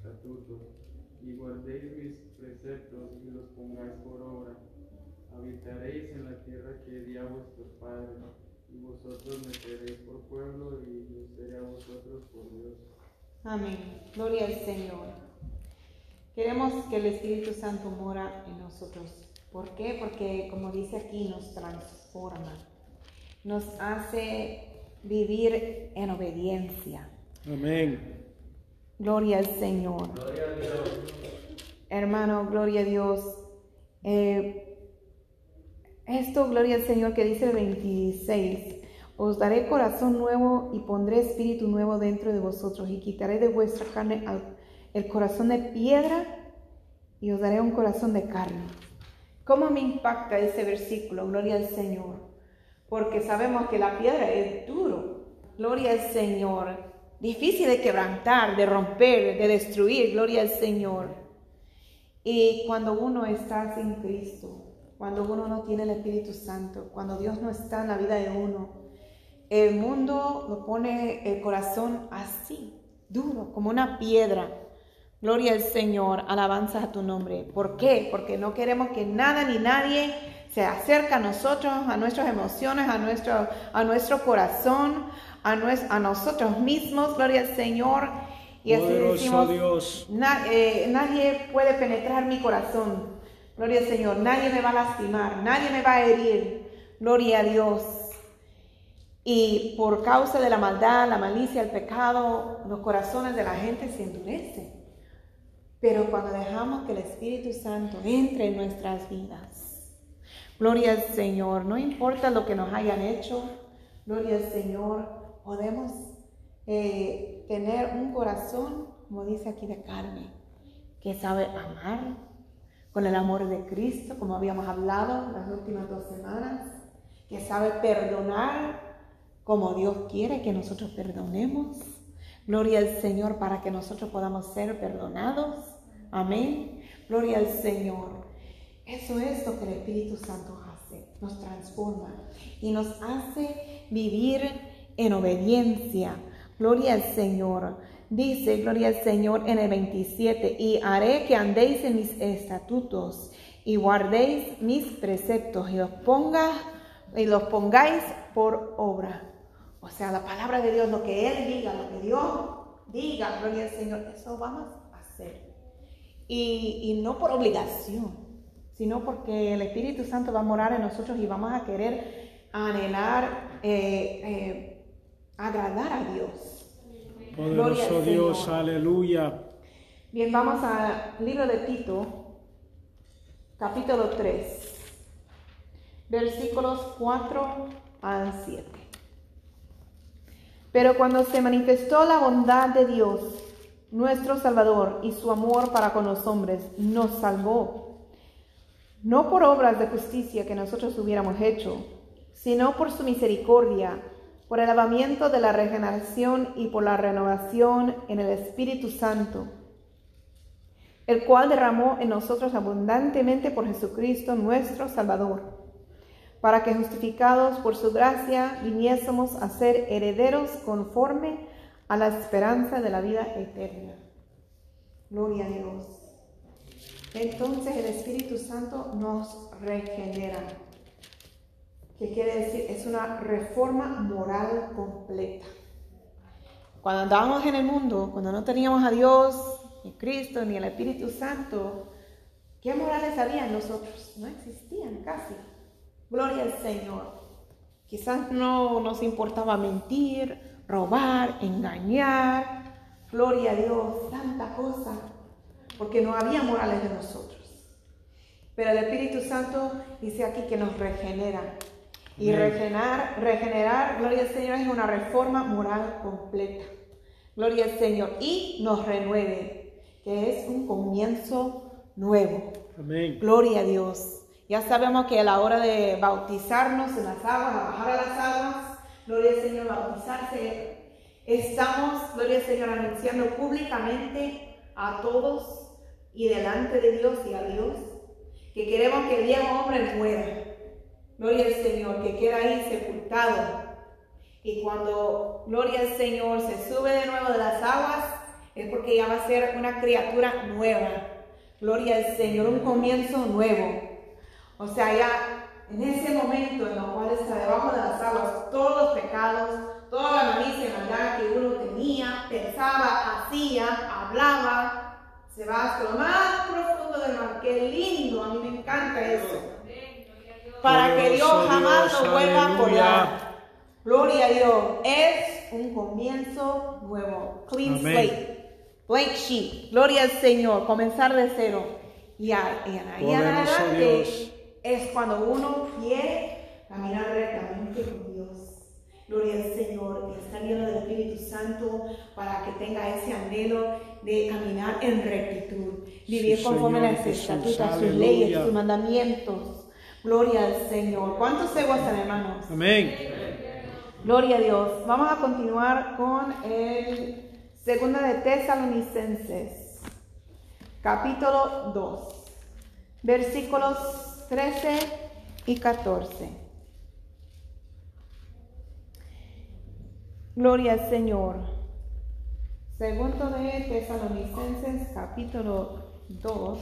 estatutos y guardéis mis preceptos y los pongáis por obra. Habitaréis en la tierra que di a vuestros padres y vosotros me seréis por pueblo y yo seré a vosotros por Dios. Amén. Gloria al Señor. Queremos que el Espíritu Santo mora en nosotros. ¿Por qué? Porque como dice aquí, nos transforma. Nos hace vivir en obediencia. Amén. Gloria al Señor. Hermano, gloria a Dios. Eh, esto, gloria al Señor, que dice el 26. Os daré corazón nuevo y pondré espíritu nuevo dentro de vosotros y quitaré de vuestra carne el corazón de piedra y os daré un corazón de carne. ¿Cómo me impacta ese versículo? Gloria al Señor porque sabemos que la piedra es duro. Gloria al Señor. Difícil de quebrantar, de romper, de destruir. Gloria al Señor. Y cuando uno está sin Cristo, cuando uno no tiene el Espíritu Santo, cuando Dios no está en la vida de uno, el mundo lo pone el corazón así, duro, como una piedra. Gloria al Señor, alabanza a tu nombre. ¿Por qué? Porque no queremos que nada ni nadie se acerca a nosotros, a nuestras emociones, a nuestro, a nuestro corazón, a, a nosotros mismos, gloria al Señor. Y así decimos, Dios. Eh, nadie puede penetrar mi corazón, gloria al Señor, nadie me va a lastimar, nadie me va a herir, gloria a Dios. Y por causa de la maldad, la malicia, el pecado, los corazones de la gente se endurecen. Pero cuando dejamos que el Espíritu Santo entre en nuestras vidas, Gloria al Señor. No importa lo que nos hayan hecho, Gloria al Señor. Podemos eh, tener un corazón, como dice aquí, de carne, que sabe amar con el amor de Cristo, como habíamos hablado las últimas dos semanas, que sabe perdonar como Dios quiere que nosotros perdonemos. Gloria al Señor para que nosotros podamos ser perdonados. Amén. Gloria al Señor. Eso es lo que el Espíritu Santo hace. Nos transforma y nos hace vivir en obediencia. Gloria al Señor. Dice, gloria al Señor en el 27, y haré que andéis en mis estatutos y guardéis mis preceptos y los ponga y los pongáis por obra. O sea, la palabra de Dios, lo que Él diga, lo que Dios diga, gloria al Señor, eso vamos a hacer. Y, no por obligación, sino porque el Espíritu Santo va a morar en nosotros y vamos a querer anhelar, eh, eh, agradar a Dios. Poderoso Dios, aleluya. Bien, vamos al libro de Tito, capítulo 3, versículos 4 al 7. Pero cuando se manifestó la bondad de Dios, nuestro Salvador, y su amor para con los hombres, nos salvó, no por obras de justicia que nosotros hubiéramos hecho, sino por su misericordia, por el lavamiento de la regeneración y por la renovación en el Espíritu Santo, el cual derramó en nosotros abundantemente por Jesucristo nuestro Salvador para que justificados por su gracia viniésemos a ser herederos conforme a la esperanza de la vida eterna. Gloria a Dios. Entonces el Espíritu Santo nos regenera. ¿Qué quiere decir? Es una reforma moral completa. Cuando andábamos en el mundo, cuando no teníamos a Dios, ni Cristo, ni el Espíritu Santo, ¿qué morales había en nosotros? No existían casi. Gloria al Señor. Quizás no nos importaba mentir, robar, engañar. Gloria a Dios, tanta cosa, porque no había morales de nosotros. Pero el Espíritu Santo dice aquí que nos regenera. Y regenerar, regenerar, gloria al Señor, es una reforma moral completa. Gloria al Señor. Y nos renueve, que es un comienzo nuevo. Amén. Gloria a Dios. Ya sabemos que a la hora de bautizarnos en las aguas, a bajar a las aguas, gloria al Señor, bautizarse, estamos, gloria al Señor, anunciando públicamente a todos y delante de Dios y a Dios que queremos que el viejo hombre muera. Gloria al Señor, que queda ahí sepultado. Y cuando, gloria al Señor, se sube de nuevo de las aguas, es porque ya va a ser una criatura nueva. Gloria al Señor, un comienzo nuevo. O sea, ya en ese momento en el cual está debajo de las aguas, todos los pecados, toda la malicia y maldad que uno tenía, pensaba, hacía, hablaba, se va hasta lo más profundo del mar. Qué lindo, a mí me encanta eso. Para que Dios jamás lo vuelva a poner. Gloria a Dios. Es un comienzo nuevo. Clean slate. Blank sheet. Gloria al Señor. Comenzar de cero. Y ahí adelante es cuando uno quiere caminar rectamente con Dios. Gloria al Señor, y estar lleno del Espíritu Santo para que tenga ese anhelo de caminar en rectitud, vivir conforme a las estatutos, sus leyes, sus mandamientos. Gloria al Señor. ¿Cuántos se gozan, hermanos? Amén. Gloria a Dios. Vamos a continuar con el Segunda de Tesalonicenses, capítulo 2, versículos 13 y 14. Gloria al Señor. Segundo de Tesalonicenses capítulo 2,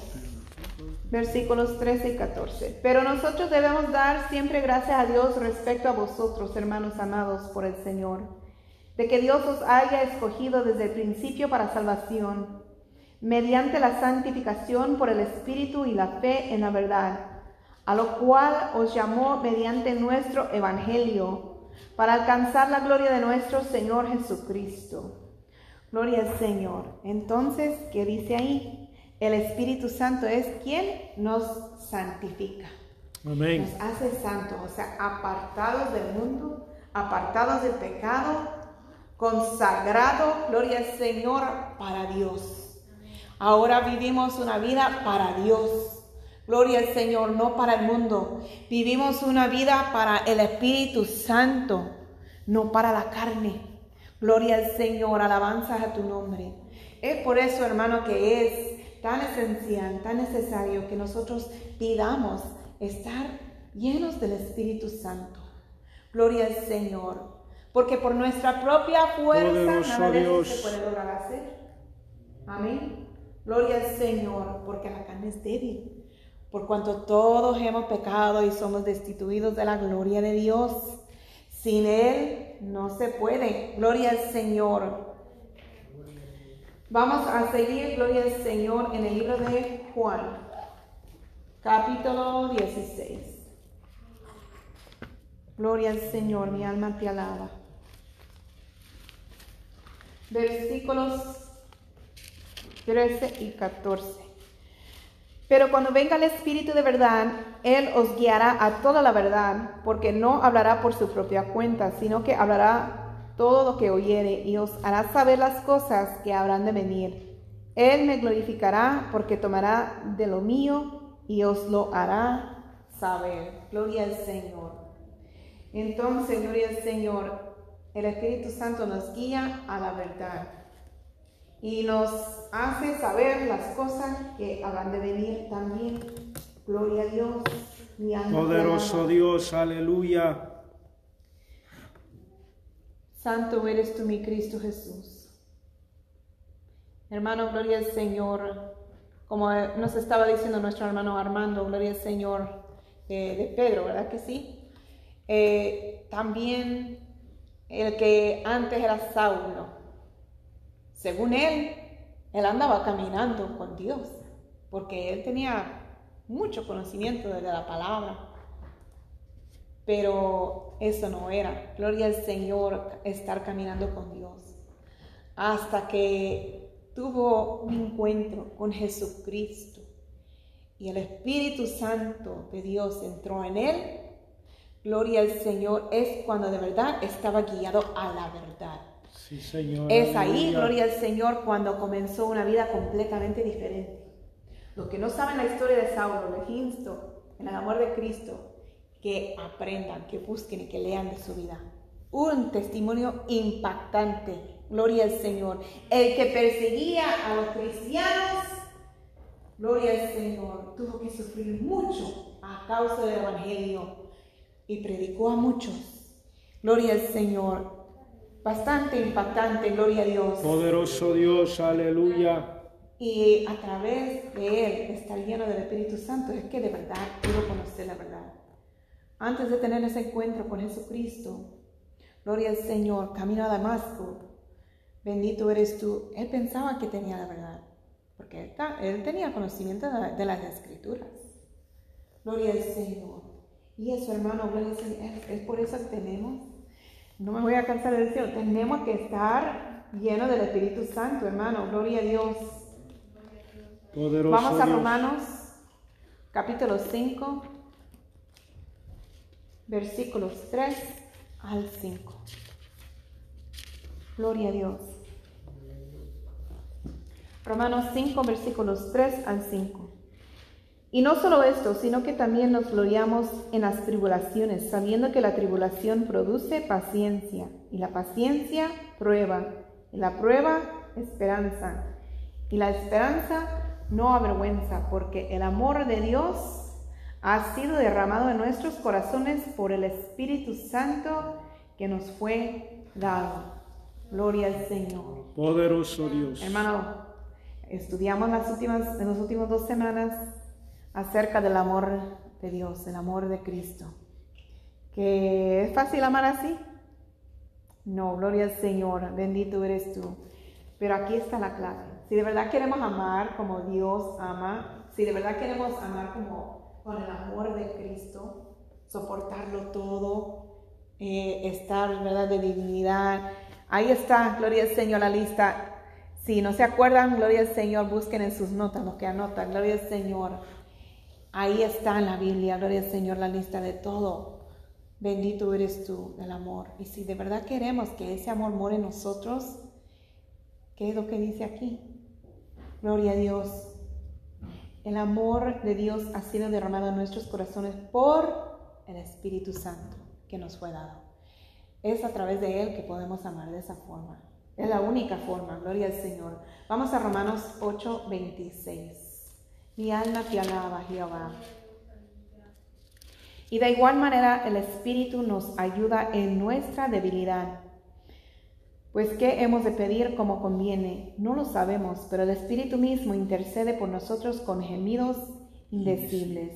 versículos 13 y 14. Pero nosotros debemos dar siempre gracias a Dios respecto a vosotros, hermanos amados por el Señor, de que Dios os haya escogido desde el principio para salvación, mediante la santificación por el Espíritu y la fe en la verdad a lo cual os llamó mediante nuestro Evangelio, para alcanzar la gloria de nuestro Señor Jesucristo. Gloria al Señor. Entonces, ¿qué dice ahí? El Espíritu Santo es quien nos santifica. Amén. Nos hace santos, o sea, apartados del mundo, apartados del pecado, consagrado, gloria al Señor, para Dios. Ahora vivimos una vida para Dios. Gloria al Señor, no para el mundo. Vivimos una vida para el Espíritu Santo, no para la carne. Gloria al Señor, alabanzas a tu nombre. Es por eso, hermano, que es tan esencial, tan necesario que nosotros pidamos estar llenos del Espíritu Santo. Gloria al Señor. Porque por nuestra propia fuerza Poderoso nada de eso Dios. se puede lograr hacer. Amén. Gloria al Señor, porque la carne es débil. Por cuanto todos hemos pecado y somos destituidos de la gloria de Dios. Sin Él no se puede. Gloria al Señor. Vamos a seguir, gloria al Señor, en el libro de Juan, capítulo 16. Gloria al Señor, mi alma te alaba. Versículos 13 y 14. Pero cuando venga el Espíritu de verdad, Él os guiará a toda la verdad, porque no hablará por su propia cuenta, sino que hablará todo lo que oyere y os hará saber las cosas que habrán de venir. Él me glorificará porque tomará de lo mío y os lo hará saber. Gloria al Señor. Entonces, gloria al Señor, el Espíritu Santo nos guía a la verdad y nos hace saber las cosas que habrán de venir también. Gloria a Dios. Mi Poderoso. Dios, aleluya. Santo eres tú, mi Cristo Jesús. Hermano, gloria al Señor. Como eh, nos estaba diciendo nuestro hermano Armando, gloria al Señor eh, de Pedro, ¿verdad que sí? Eh, también el que antes era Saulo, según él, él andaba caminando con Dios, porque él tenía mucho conocimiento de la palabra. Pero eso no era. Gloria al Señor estar caminando con Dios. Hasta que tuvo un encuentro con Jesucristo y el Espíritu Santo de Dios entró en él. Gloria al Señor es cuando de verdad estaba guiado a la verdad. Sí, Señor. Es ahí, gloria al Señor, cuando comenzó una vida completamente diferente. Los que no saben la historia de Saulo, les insto en el amor de Cristo que aprendan, que busquen y que lean de su vida. Un testimonio impactante, gloria al Señor. El que perseguía a los cristianos, gloria al Señor, tuvo que sufrir mucho a causa del Evangelio y predicó a muchos. Gloria al Señor. Bastante impactante, gloria a Dios. Poderoso Dios, aleluya. Y a través de Él, estar lleno del Espíritu Santo, es que de verdad pudo conocer la verdad. Antes de tener ese encuentro con Jesucristo, gloria al Señor, camino a Damasco, bendito eres tú. Él pensaba que tenía la verdad, porque él, él tenía conocimiento de, de las Escrituras. Gloria al Señor. Y eso, hermano, gloria al Señor, es, por eso que tenemos, no me voy a cansar de decirlo, tenemos que estar llenos del Espíritu Santo, hermano, gloria a Dios. Poderoso Vamos a Dios. Romanos capítulo 5, versículos 3 al 5. Gloria a Dios. Romanos 5, versículos 3 al 5. Y no solo esto, sino que también nos gloriamos en las tribulaciones, sabiendo que la tribulación produce paciencia, y la paciencia prueba, y la prueba esperanza, y la esperanza no avergüenza, porque el amor de Dios ha sido derramado en nuestros corazones por el Espíritu Santo que nos fue dado. Gloria al Señor. Poderoso Dios. Hermano, estudiamos las últimas, en las últimas dos semanas acerca del amor de Dios, el amor de Cristo. ¿Que es fácil amar así? No, gloria al Señor, bendito eres tú. Pero aquí está la clave. Si de verdad queremos amar como Dios ama, si de verdad queremos amar como con el amor de Cristo, soportarlo todo, eh, estar, ¿verdad?, de dignidad. Ahí está, gloria al Señor, la lista. Si no se acuerdan, gloria al Señor, busquen en sus notas los que anotan, gloria al Señor. Ahí está en la Biblia, gloria al Señor, la lista de todo Bendito eres tú, el amor. Y si de verdad queremos que ese amor more en nosotros, ¿qué es lo que dice aquí? Gloria a Dios. El amor de Dios ha sido derramado en nuestros corazones por el Espíritu Santo que nos fue dado. Es a través de Él que podemos amar de esa forma. Es la única forma, gloria al Señor. Vamos a Romanos 8, 26. Mi alma te alaba, Jehová. Y de igual manera el Espíritu nos ayuda en nuestra debilidad. Pues ¿qué hemos de pedir como conviene? No lo sabemos, pero el Espíritu mismo intercede por nosotros con gemidos indecibles.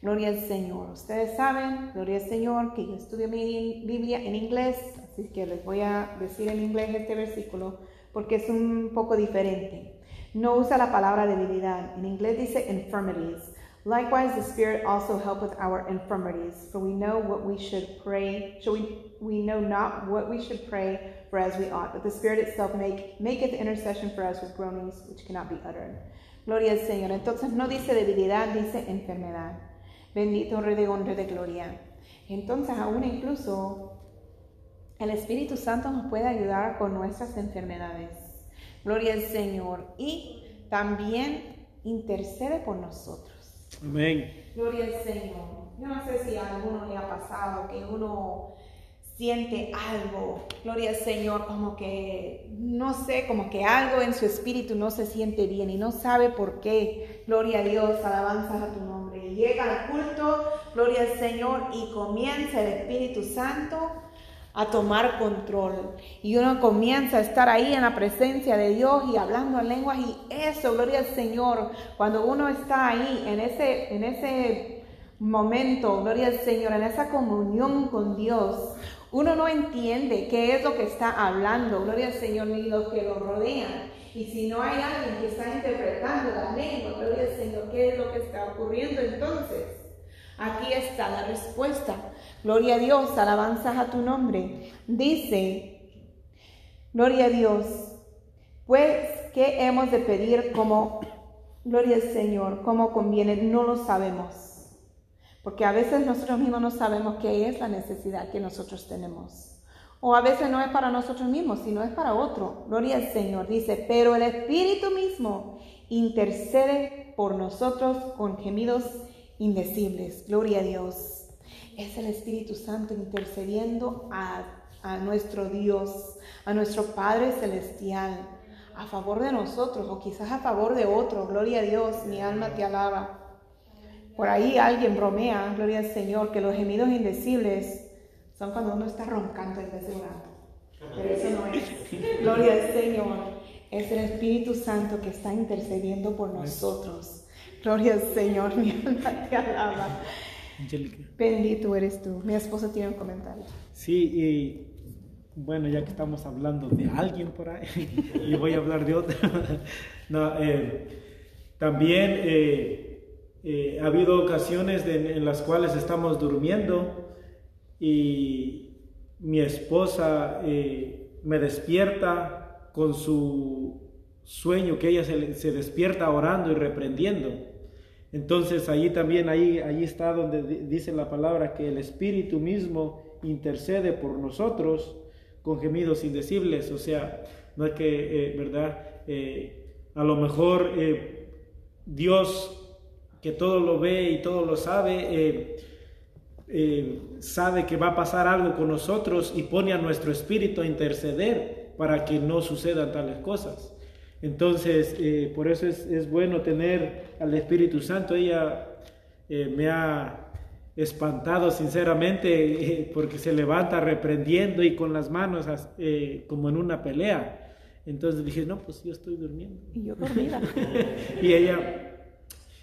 Gloria al Señor. Ustedes saben, gloria al Señor, que yo estudio mi Biblia en inglés, así que les voy a decir en inglés este versículo porque es un poco diferente. No usa la palabra debilidad. En inglés dice infirmities. Likewise, the Spirit also helpeth our infirmities, for we know what we should pray. Shall we, we know not what we should pray for as we ought, but the Spirit itself make, maketh intercession for us with groanings which cannot be uttered. Gloria al Señor. Entonces no dice debilidad, dice enfermedad. Bendito Rey de honra de gloria. Entonces aún incluso el Espíritu Santo nos puede ayudar con nuestras enfermedades. Gloria al Señor. Y también intercede por nosotros. Amén. Gloria al Señor. Yo no sé si a alguno le ha pasado que uno siente algo, gloria al Señor, como que, no sé, como que algo en su espíritu no se siente bien y no sabe por qué. Gloria a Dios, alabanza a tu nombre. Llega al culto, gloria al Señor, y comienza el Espíritu Santo a tomar control. Y uno comienza a estar ahí en la presencia de Dios y hablando en lenguas y eso, gloria al Señor, cuando uno está ahí en ese, en ese momento, gloria al Señor, en esa comunión con Dios, uno no entiende qué es lo que está hablando, gloria al Señor, ni los que lo rodean. Y si no hay alguien que está interpretando la lengua, gloria al Señor, ¿qué es lo que está ocurriendo entonces? Aquí está la respuesta. Gloria a Dios, alabanzas a tu nombre. Dice, gloria a Dios, pues, ¿qué hemos de pedir como, gloria al Señor, como conviene? No lo sabemos. Porque a veces nosotros mismos no sabemos qué es la necesidad que nosotros tenemos. O a veces no es para nosotros mismos, sino es para otro. Gloria al Señor. Dice, pero el Espíritu mismo intercede por nosotros con gemidos indecibles. Gloria a Dios. Es el Espíritu Santo intercediendo a, a nuestro Dios, a nuestro Padre Celestial, a favor de nosotros o quizás a favor de otro. Gloria a Dios, mi alma te alaba. Por ahí alguien bromea, gloria al Señor, que los gemidos indecibles son cuando uno está roncando en vez de orando. Pero eso no es. Gloria al Señor. Es el Espíritu Santo que está intercediendo por nosotros. Gloria al Señor, mi alma te alaba. Angélica. Bendito eres tú. Mi esposa tiene un comentario. Sí, y bueno, ya que estamos hablando de alguien por ahí, y voy a hablar de otro. no, eh, también eh, eh, ha habido ocasiones de- en las cuales estamos durmiendo y mi esposa eh, me despierta con su sueño, que ella se, se despierta orando y reprendiendo. Entonces allí también, ahí, allí está donde di- dice la palabra que el Espíritu mismo intercede por nosotros con gemidos indecibles. O sea, no es que, eh, ¿verdad? Eh, a lo mejor eh, Dios, que todo lo ve y todo lo sabe, eh, eh, sabe que va a pasar algo con nosotros y pone a nuestro espíritu a interceder para que no sucedan tales cosas. Entonces, eh, por eso es, es bueno tener al Espíritu Santo. Ella eh, me ha espantado sinceramente eh, porque se levanta reprendiendo y con las manos eh, como en una pelea. Entonces dije, no, pues yo estoy durmiendo. Y yo dormida. Y ella,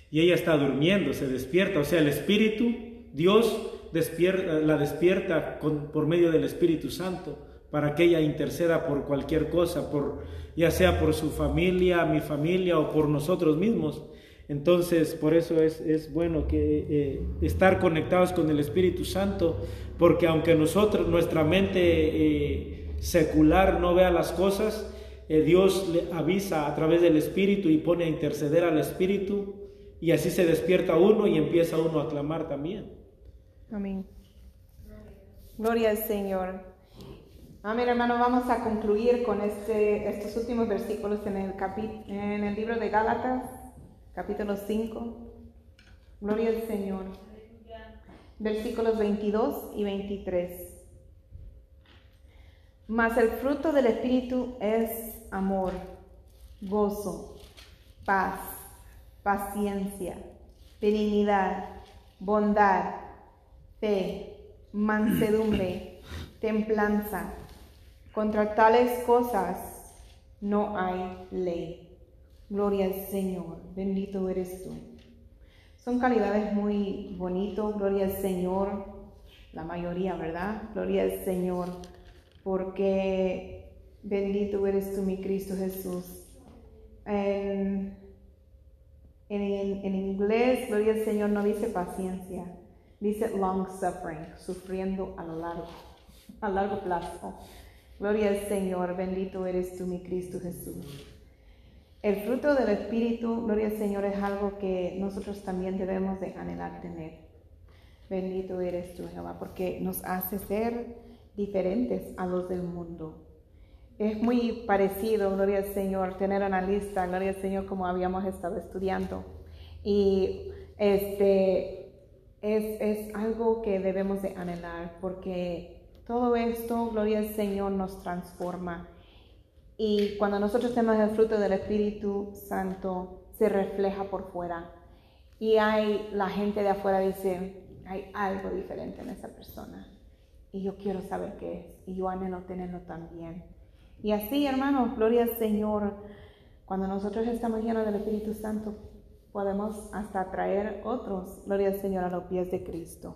y ella está durmiendo, se despierta. O sea, el Espíritu, Dios la despierta por medio del Espíritu Santo para que ella interceda por cualquier cosa, por, ya sea por su familia, mi familia o por nosotros mismos. Entonces, por eso es, es bueno que eh, estar conectados con el Espíritu Santo, porque aunque nosotros, nuestra mente eh, secular no vea las cosas, eh, Dios le avisa a través del Espíritu y pone a interceder al Espíritu y así se despierta uno y empieza uno a clamar también. Amén. Gloria al Señor. Amén, hermano. Vamos a concluir con este, estos últimos versículos en el, en el libro de Gálatas, capítulo 5. Gloria al Señor. Versículos 22 y 23. Mas el fruto del Espíritu es amor, gozo, paz, paciencia, benignidad, bondad, fe, mansedumbre, templanza. Contra tales cosas no hay ley. Gloria al Señor, bendito eres tú. Son calidades muy bonitos, gloria al Señor, la mayoría, ¿verdad? Gloria al Señor porque bendito eres tú, mi Cristo Jesús. En, en, inglés, gloria al Señor, no dice paciencia, dice long suffering, sufriendo a lo largo, a largo plazo. Gloria al Señor, bendito eres tú, mi Cristo Jesús. El fruto del Espíritu, gloria al Señor, es algo que nosotros también debemos de anhelar tener. Bendito eres tú, Jehová, porque nos hace ser diferentes a los del mundo. Es muy parecido, gloria al Señor, tener una lista, gloria al Señor, como habíamos estado estudiando. Y este es, es algo que debemos de anhelar, porque todo esto, gloria al Señor, nos transforma. Y cuando nosotros tenemos el fruto del Espíritu Santo, se refleja por fuera. Y hay, la gente de afuera dice, hay algo diferente en esa persona y yo quiero saber qué es y yo anhelo tenerlo también. Y así, hermanos, gloria al Señor, cuando nosotros estamos llenos del Espíritu Santo, podemos hasta traer otros, gloria al Señor, a los pies de Cristo.